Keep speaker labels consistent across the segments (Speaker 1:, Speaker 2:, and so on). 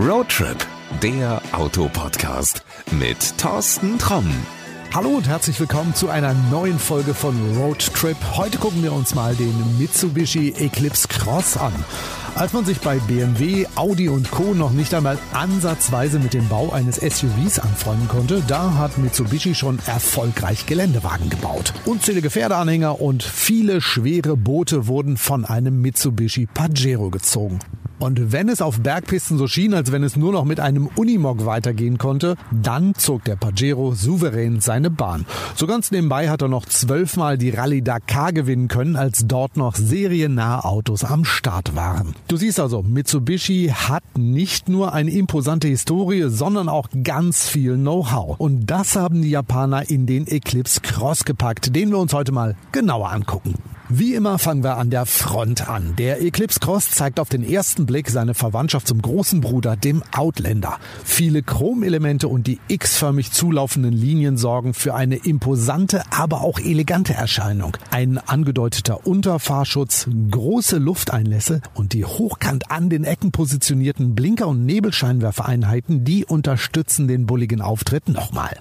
Speaker 1: Roadtrip, der Autopodcast mit Thorsten Tromm.
Speaker 2: Hallo und herzlich willkommen zu einer neuen Folge von Road Trip. Heute gucken wir uns mal den Mitsubishi Eclipse Cross an. Als man sich bei BMW, Audi und Co. noch nicht einmal ansatzweise mit dem Bau eines SUVs anfreunden konnte, da hat Mitsubishi schon erfolgreich Geländewagen gebaut. Unzählige Pferdeanhänger und viele schwere Boote wurden von einem Mitsubishi Pajero gezogen. Und wenn es auf Bergpisten so schien, als wenn es nur noch mit einem Unimog weitergehen konnte, dann zog der Pajero souverän seine Bahn. So ganz nebenbei hat er noch zwölfmal die Rallye Dakar gewinnen können, als dort noch seriennahe Autos am Start waren. Du siehst also, Mitsubishi hat nicht nur eine imposante Historie, sondern auch ganz viel Know-how. Und das haben die Japaner in den Eclipse Cross gepackt, den wir uns heute mal genauer angucken. Wie immer fangen wir an der Front an. Der Eclipse Cross zeigt auf den ersten Blick seine Verwandtschaft zum großen Bruder, dem Outlander. Viele Chromelemente und die x-förmig zulaufenden Linien sorgen für eine imposante, aber auch elegante Erscheinung. Ein angedeuteter Unterfahrschutz, große Lufteinlässe und die hochkant an den Ecken positionierten Blinker- und Nebelscheinwerfereinheiten, die unterstützen den bulligen Auftritt nochmal.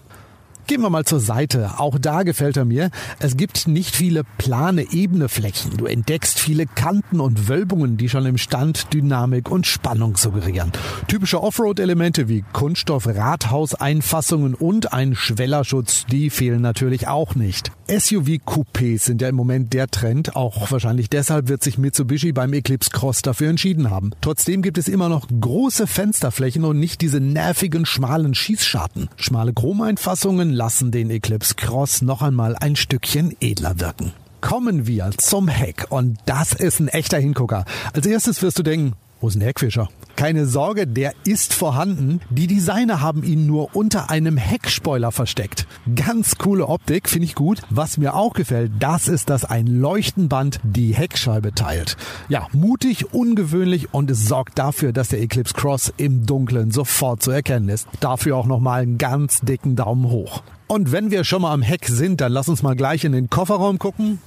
Speaker 2: Gehen wir mal zur Seite. Auch da gefällt er mir. Es gibt nicht viele plane, ebene Flächen. Du entdeckst viele Kanten und Wölbungen, die schon im Stand Dynamik und Spannung suggerieren. Typische Offroad-Elemente wie Kunststoff-Rathauseinfassungen und ein Schwellerschutz, die fehlen natürlich auch nicht. SUV-Coupés sind ja im Moment der Trend. Auch wahrscheinlich deshalb wird sich Mitsubishi beim Eclipse Cross dafür entschieden haben. Trotzdem gibt es immer noch große Fensterflächen und nicht diese nervigen, schmalen Schießscharten. Schmale Chromeinfassungen lassen den Eclipse Cross noch einmal ein Stückchen edler wirken. Kommen wir zum Heck und das ist ein echter Hingucker. Als erstes wirst du denken, wo ist ein Heckfischer? Keine Sorge, der ist vorhanden. Die Designer haben ihn nur unter einem Heckspoiler versteckt. Ganz coole Optik, finde ich gut. Was mir auch gefällt, das ist, dass ein Leuchtenband die Heckscheibe teilt. Ja, mutig, ungewöhnlich und es sorgt dafür, dass der Eclipse Cross im Dunkeln sofort zu erkennen ist. Dafür auch nochmal einen ganz dicken Daumen hoch. Und wenn wir schon mal am Heck sind, dann lass uns mal gleich in den Kofferraum gucken.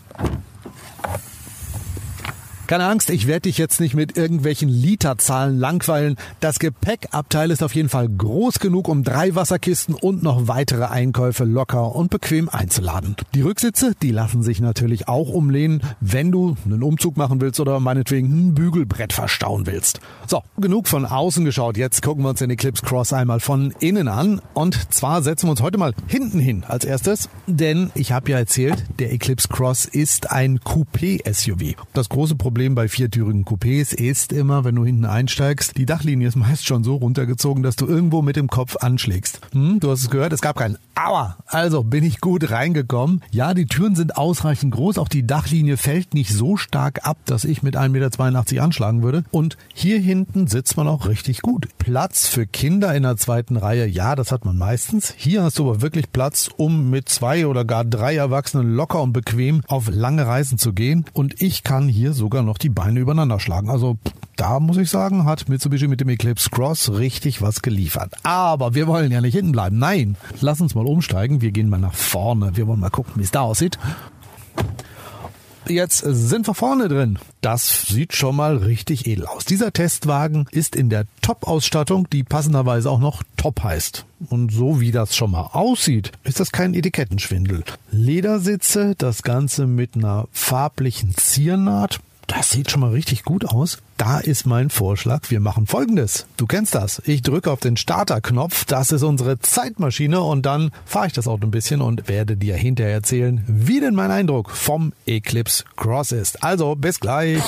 Speaker 2: Keine Angst, ich werde dich jetzt nicht mit irgendwelchen Literzahlen langweilen. Das Gepäckabteil ist auf jeden Fall groß genug, um drei Wasserkisten und noch weitere Einkäufe locker und bequem einzuladen. Die Rücksitze, die lassen sich natürlich auch umlehnen, wenn du einen Umzug machen willst oder meinetwegen ein Bügelbrett verstauen willst. So, genug von außen geschaut. Jetzt gucken wir uns den Eclipse Cross einmal von innen an. Und zwar setzen wir uns heute mal hinten hin als erstes, denn ich habe ja erzählt, der Eclipse Cross ist ein Coupé-SUV. Das große Problem Problem bei viertürigen Coupés ist immer, wenn du hinten einsteigst, die Dachlinie ist meist schon so runtergezogen, dass du irgendwo mit dem Kopf anschlägst. Hm, du hast es gehört, es gab keinen Aua. Also bin ich gut reingekommen. Ja, die Türen sind ausreichend groß, auch die Dachlinie fällt nicht so stark ab, dass ich mit 1,82 Meter anschlagen würde. Und hier hinten sitzt man auch richtig gut. Platz für Kinder in der zweiten Reihe, ja, das hat man meistens. Hier hast du aber wirklich Platz, um mit zwei oder gar drei Erwachsenen locker und bequem auf lange Reisen zu gehen. Und ich kann hier sogar noch noch die Beine übereinander schlagen. Also da muss ich sagen, hat Mitsubishi mit dem Eclipse Cross richtig was geliefert. Aber wir wollen ja nicht hinten bleiben. Nein, lass uns mal umsteigen. Wir gehen mal nach vorne. Wir wollen mal gucken, wie es da aussieht. Jetzt sind wir vorne drin. Das sieht schon mal richtig edel aus. Dieser Testwagen ist in der Top-Ausstattung, die passenderweise auch noch Top heißt. Und so wie das schon mal aussieht, ist das kein Etikettenschwindel. Ledersitze, das Ganze mit einer farblichen Ziernaht. Das sieht schon mal richtig gut aus. Da ist mein Vorschlag. Wir machen folgendes. Du kennst das. Ich drücke auf den Starterknopf. Das ist unsere Zeitmaschine und dann fahre ich das Auto ein bisschen und werde dir hinterher erzählen, wie denn mein Eindruck vom Eclipse Cross ist. Also bis gleich.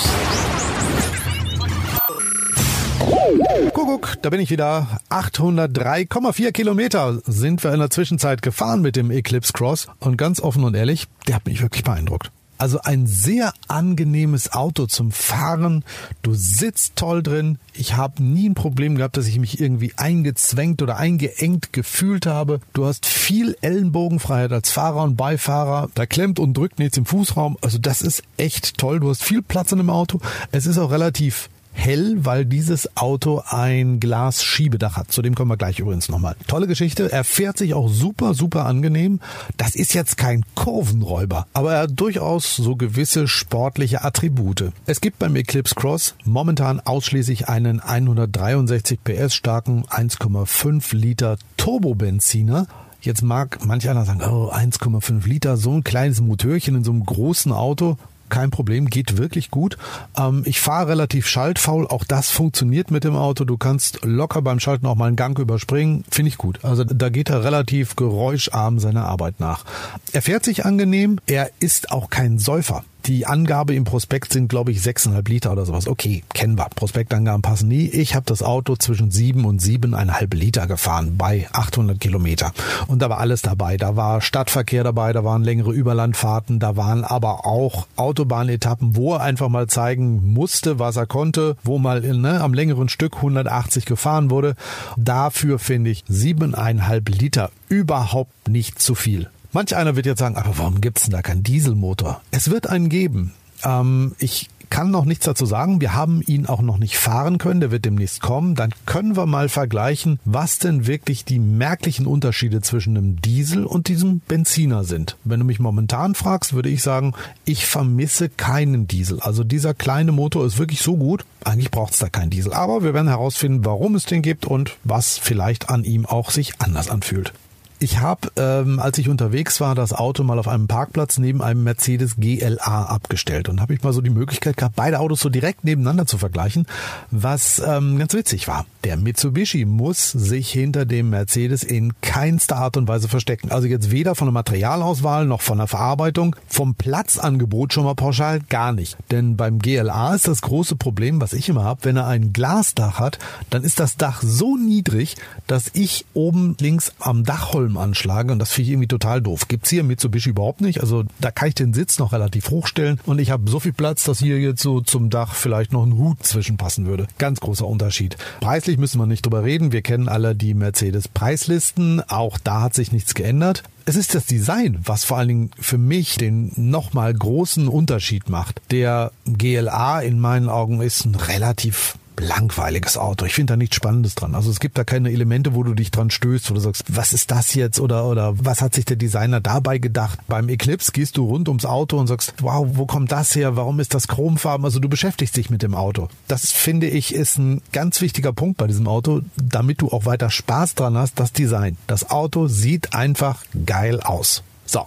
Speaker 2: Kuckuck, da bin ich wieder. 803,4 Kilometer sind wir in der Zwischenzeit gefahren mit dem Eclipse Cross und ganz offen und ehrlich, der hat mich wirklich beeindruckt. Also ein sehr angenehmes Auto zum Fahren. Du sitzt toll drin. Ich habe nie ein Problem gehabt, dass ich mich irgendwie eingezwängt oder eingeengt gefühlt habe. Du hast viel Ellenbogenfreiheit als Fahrer und Beifahrer. Da klemmt und drückt nichts im Fußraum. Also das ist echt toll. Du hast viel Platz in dem Auto. Es ist auch relativ hell, weil dieses Auto ein Glasschiebedach hat. Zu dem kommen wir gleich übrigens nochmal. Tolle Geschichte. Er fährt sich auch super, super angenehm. Das ist jetzt kein Kurvenräuber, aber er hat durchaus so gewisse sportliche Attribute. Es gibt beim Eclipse Cross momentan ausschließlich einen 163 PS starken 1,5 Liter Turbobenziner Jetzt mag manch einer sagen, oh, 1,5 Liter, so ein kleines Motörchen in so einem großen Auto kein Problem, geht wirklich gut. Ähm, ich fahre relativ schaltfaul, auch das funktioniert mit dem Auto. Du kannst locker beim Schalten auch mal einen Gang überspringen, finde ich gut. Also da geht er relativ geräuscharm seiner Arbeit nach. Er fährt sich angenehm, er ist auch kein Säufer. Die Angabe im Prospekt sind, glaube ich, 6,5 Liter oder sowas. Okay, kennen wir. Prospektangaben passen nie. Ich habe das Auto zwischen 7 und 7,5 Liter gefahren bei 800 Kilometer. Und da war alles dabei. Da war Stadtverkehr dabei, da waren längere Überlandfahrten, da waren aber auch Autobahnetappen, wo er einfach mal zeigen musste, was er konnte, wo mal ne, am längeren Stück 180 gefahren wurde. Dafür finde ich 7,5 Liter überhaupt nicht zu viel. Manch einer wird jetzt sagen, aber warum gibt's denn da keinen Dieselmotor? Es wird einen geben. Ähm, ich kann noch nichts dazu sagen. Wir haben ihn auch noch nicht fahren können. Der wird demnächst kommen. Dann können wir mal vergleichen, was denn wirklich die merklichen Unterschiede zwischen einem Diesel und diesem Benziner sind. Wenn du mich momentan fragst, würde ich sagen, ich vermisse keinen Diesel. Also dieser kleine Motor ist wirklich so gut. Eigentlich braucht es da keinen Diesel. Aber wir werden herausfinden, warum es den gibt und was vielleicht an ihm auch sich anders anfühlt. Ich habe, ähm, als ich unterwegs war, das Auto mal auf einem Parkplatz neben einem Mercedes GLA abgestellt und habe ich mal so die Möglichkeit gehabt, beide Autos so direkt nebeneinander zu vergleichen, was ähm, ganz witzig war. Der Mitsubishi muss sich hinter dem Mercedes in keinster Art und Weise verstecken. Also jetzt weder von der Materialauswahl noch von der Verarbeitung, vom Platzangebot schon mal pauschal gar nicht. Denn beim GLA ist das große Problem, was ich immer habe, wenn er ein Glasdach hat, dann ist das Dach so niedrig, dass ich oben links am Dachholm Helm anschlage und das finde ich irgendwie total doof. Gibt's hier Mitsubishi überhaupt nicht. Also da kann ich den Sitz noch relativ hochstellen und ich habe so viel Platz, dass hier jetzt so zum Dach vielleicht noch ein Hut zwischenpassen würde. Ganz großer Unterschied. Preislich müssen wir nicht drüber reden. Wir kennen alle die Mercedes Preislisten. Auch da hat sich nichts geändert. Es ist das Design, was vor allen Dingen für mich den nochmal großen Unterschied macht. Der GLA in meinen Augen ist ein relativ langweiliges Auto. Ich finde da nichts Spannendes dran. Also es gibt da keine Elemente, wo du dich dran stößt, du sagst, was ist das jetzt oder oder was hat sich der Designer dabei gedacht? Beim Eclipse gehst du rund ums Auto und sagst, wow, wo kommt das her? Warum ist das chromfarben? Also du beschäftigst dich mit dem Auto. Das finde ich ist ein ganz wichtiger Punkt bei diesem Auto, damit du auch weiter Spaß dran hast, das Design. Das Auto sieht einfach geil aus. So,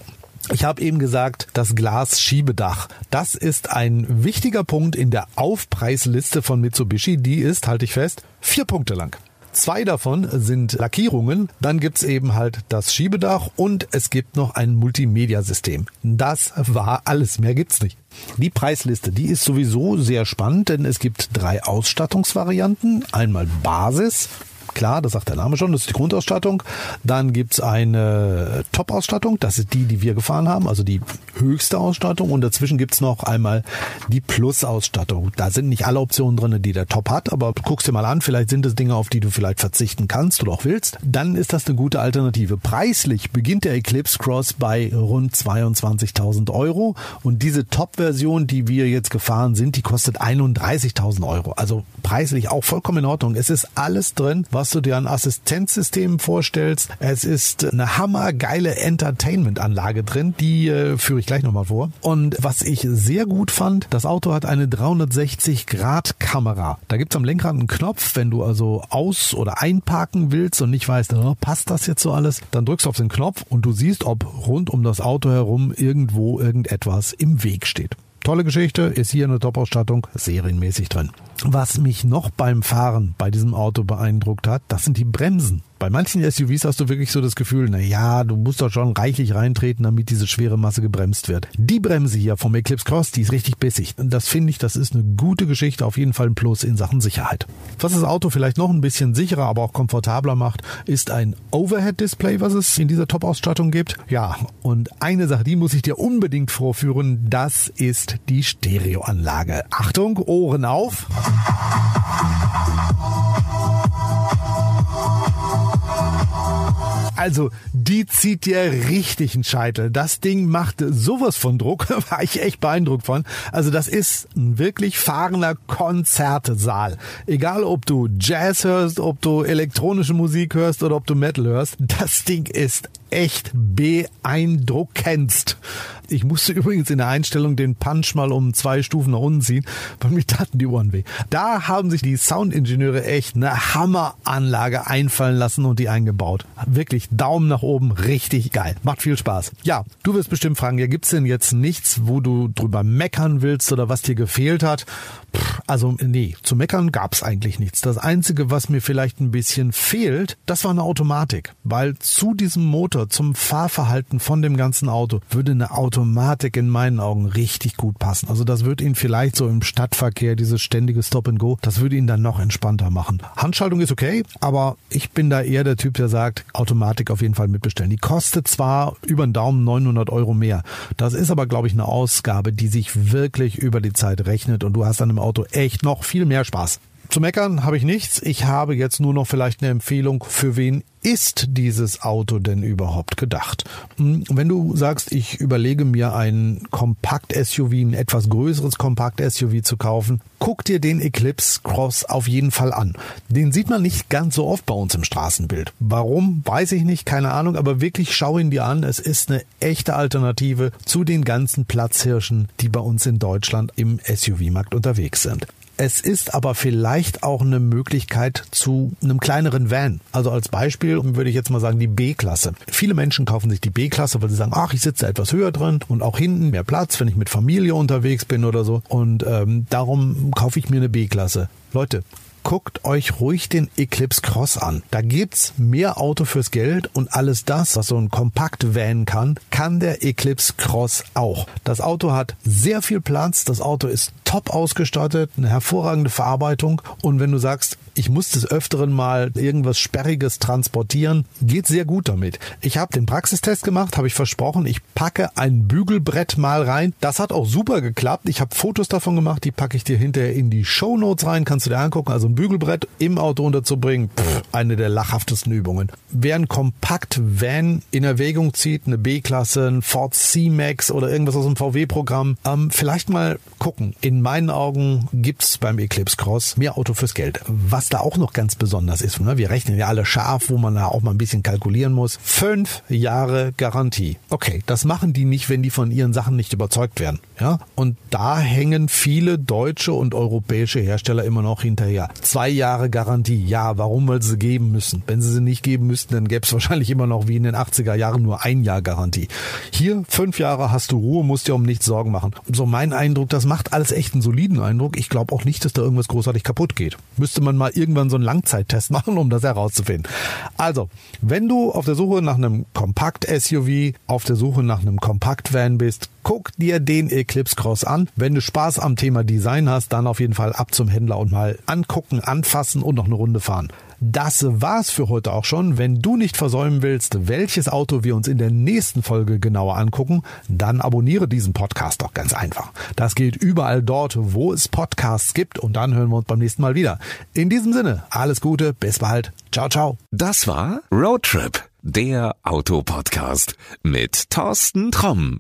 Speaker 2: ich habe eben gesagt, das Glasschiebedach. Das ist ein wichtiger Punkt in der Aufpreisliste von Mitsubishi. Die ist, halte ich fest, vier Punkte lang. Zwei davon sind Lackierungen, dann gibt's eben halt das Schiebedach und es gibt noch ein Multimedia-System. Das war alles, mehr gibt's nicht. Die Preisliste, die ist sowieso sehr spannend, denn es gibt drei Ausstattungsvarianten. Einmal Basis, klar, das sagt der Name schon, das ist die Grundausstattung. Dann gibt's eine Top-Ausstattung, das ist die, die wir gefahren haben, also die höchste Ausstattung. Und dazwischen gibt's noch einmal die Plus-Ausstattung. Da sind nicht alle Optionen drin, die der Top hat, aber guckst dir mal an, vielleicht sind es Dinge, auf die du vielleicht verzichten kannst oder auch willst. Dann ist das eine gute Alternative. Preislich beginnt der Eclipse Cross bei rund 22.000 Euro und diese Top-Version, die wir jetzt gefahren sind, die kostet 31.000 Euro. Also preislich auch vollkommen in Ordnung. Es ist alles drin, was was du dir an Assistenzsystemen vorstellst. Es ist eine hammergeile Entertainment-Anlage drin, die äh, führe ich gleich nochmal vor. Und was ich sehr gut fand, das Auto hat eine 360-Grad-Kamera. Da gibt's am Lenkrad einen Knopf, wenn du also aus- oder einparken willst und nicht weißt, oh, passt das jetzt so alles, dann drückst du auf den Knopf und du siehst, ob rund um das Auto herum irgendwo irgendetwas im Weg steht. Tolle Geschichte, ist hier eine Top-Ausstattung, serienmäßig drin. Was mich noch beim Fahren bei diesem Auto beeindruckt hat, das sind die Bremsen. Bei manchen SUVs hast du wirklich so das Gefühl, na ja, du musst doch schon reichlich reintreten, damit diese schwere Masse gebremst wird. Die Bremse hier vom Eclipse Cross, die ist richtig bissig. Und das finde ich, das ist eine gute Geschichte, auf jeden Fall ein Plus in Sachen Sicherheit. Was das Auto vielleicht noch ein bisschen sicherer, aber auch komfortabler macht, ist ein Overhead-Display, was es in dieser Top-Ausstattung gibt. Ja, und eine Sache, die muss ich dir unbedingt vorführen, das ist die Stereoanlage. Achtung, Ohren auf. Also, die zieht dir richtig einen Scheitel. Das Ding macht sowas von Druck, war ich echt beeindruckt von. Also, das ist ein wirklich fahrender Konzertesaal. Egal, ob du Jazz hörst, ob du elektronische Musik hörst oder ob du Metal hörst, das Ding ist echt beeindruckendst. Ich musste übrigens in der Einstellung den Punch mal um zwei Stufen nach unten ziehen, weil mir taten die Ohren weh. Da haben sich die Soundingenieure echt eine Hammeranlage einfallen lassen und die eingebaut. Wirklich Daumen nach oben, richtig geil. Macht viel Spaß. Ja, du wirst bestimmt fragen, ja, gibt's denn jetzt nichts, wo du drüber meckern willst oder was dir gefehlt hat? Pff, also nee, zu meckern gab's eigentlich nichts. Das Einzige, was mir vielleicht ein bisschen fehlt, das war eine Automatik. Weil zu diesem Motor, zum Fahrverhalten von dem ganzen Auto, würde eine Automatik in meinen Augen richtig gut passen. Also das würde ihn vielleicht so im Stadtverkehr, dieses ständige Stop and Go, das würde ihn dann noch entspannter machen. Handschaltung ist okay, aber ich bin da eher der Typ, der sagt, Automatik auf jeden Fall mitbestellen. Die kostet zwar über den Daumen 900 Euro mehr. Das ist aber, glaube ich, eine Ausgabe, die sich wirklich über die Zeit rechnet und du hast dann im Auto echt noch viel mehr Spaß. Zu meckern habe ich nichts. Ich habe jetzt nur noch vielleicht eine Empfehlung, für wen ist dieses Auto denn überhaupt gedacht? Hm, wenn du sagst, ich überlege mir ein Kompakt-SUV, ein etwas größeres Kompakt-SUV zu kaufen, guck dir den Eclipse Cross auf jeden Fall an. Den sieht man nicht ganz so oft bei uns im Straßenbild. Warum, weiß ich nicht, keine Ahnung, aber wirklich schau ihn dir an. Es ist eine echte Alternative zu den ganzen Platzhirschen, die bei uns in Deutschland im SUV-Markt unterwegs sind. Es ist aber vielleicht auch eine Möglichkeit zu einem kleineren Van. Also als Beispiel würde ich jetzt mal sagen die B-Klasse. Viele Menschen kaufen sich die B-Klasse, weil sie sagen, ach, ich sitze etwas höher drin und auch hinten mehr Platz, wenn ich mit Familie unterwegs bin oder so. Und ähm, darum kaufe ich mir eine B-Klasse. Leute, guckt euch ruhig den Eclipse Cross an. Da gibt's mehr Auto fürs Geld und alles das, was so ein Kompakt-Van kann, kann der Eclipse Cross auch. Das Auto hat sehr viel Platz, das Auto ist top ausgestattet, eine hervorragende Verarbeitung und wenn du sagst, ich muss des Öfteren mal irgendwas Sperriges transportieren, geht sehr gut damit. Ich habe den Praxistest gemacht, habe ich versprochen, ich packe ein Bügelbrett mal rein. Das hat auch super geklappt. Ich habe Fotos davon gemacht, die packe ich dir hinterher in die Show Notes rein, kannst du dir angucken. Also ein Bügelbrett im Auto unterzubringen, pff, eine der lachhaftesten Übungen. Wer ein Kompakt-Van in Erwägung zieht, eine B-Klasse, ein Ford C-Max oder irgendwas aus dem VW-Programm, ähm, vielleicht mal gucken. In meinen Augen gibt's beim Eclipse Cross mehr Auto fürs Geld. Was da auch noch ganz besonders ist, ne? wir rechnen ja alle scharf, wo man da auch mal ein bisschen kalkulieren muss. Fünf Jahre Garantie. Okay, das machen die nicht, wenn die von ihren Sachen nicht überzeugt werden. Ja, und da hängen viele deutsche und europäische Hersteller immer noch hinterher. Zwei Jahre Garantie. Ja, warum? Weil sie geben müssen. Wenn sie sie nicht geben müssten, dann gäbe es wahrscheinlich immer noch wie in den 80er Jahren nur ein Jahr Garantie. Hier fünf Jahre hast du Ruhe, musst dir um nichts Sorgen machen. So mein Eindruck, das macht alles echt einen soliden Eindruck. Ich glaube auch nicht, dass da irgendwas großartig kaputt geht. Müsste man mal irgendwann so einen Langzeittest machen, um das herauszufinden. Also, wenn du auf der Suche nach einem Kompakt-SUV, auf der Suche nach einem Kompakt-Van bist, guck dir den Eclipse Cross an. Wenn du Spaß am Thema Design hast, dann auf jeden Fall ab zum Händler und mal angucken, anfassen und noch eine Runde fahren. Das war's für heute auch schon. Wenn du nicht versäumen willst, welches Auto wir uns in der nächsten Folge genauer angucken, dann abonniere diesen Podcast doch ganz einfach. Das geht überall dort, wo es Podcasts gibt und dann hören wir uns beim nächsten Mal wieder. In diesem Sinne, alles Gute, bis bald. Ciao, ciao.
Speaker 1: Das war Roadtrip, der Autopodcast mit Thorsten Tromm.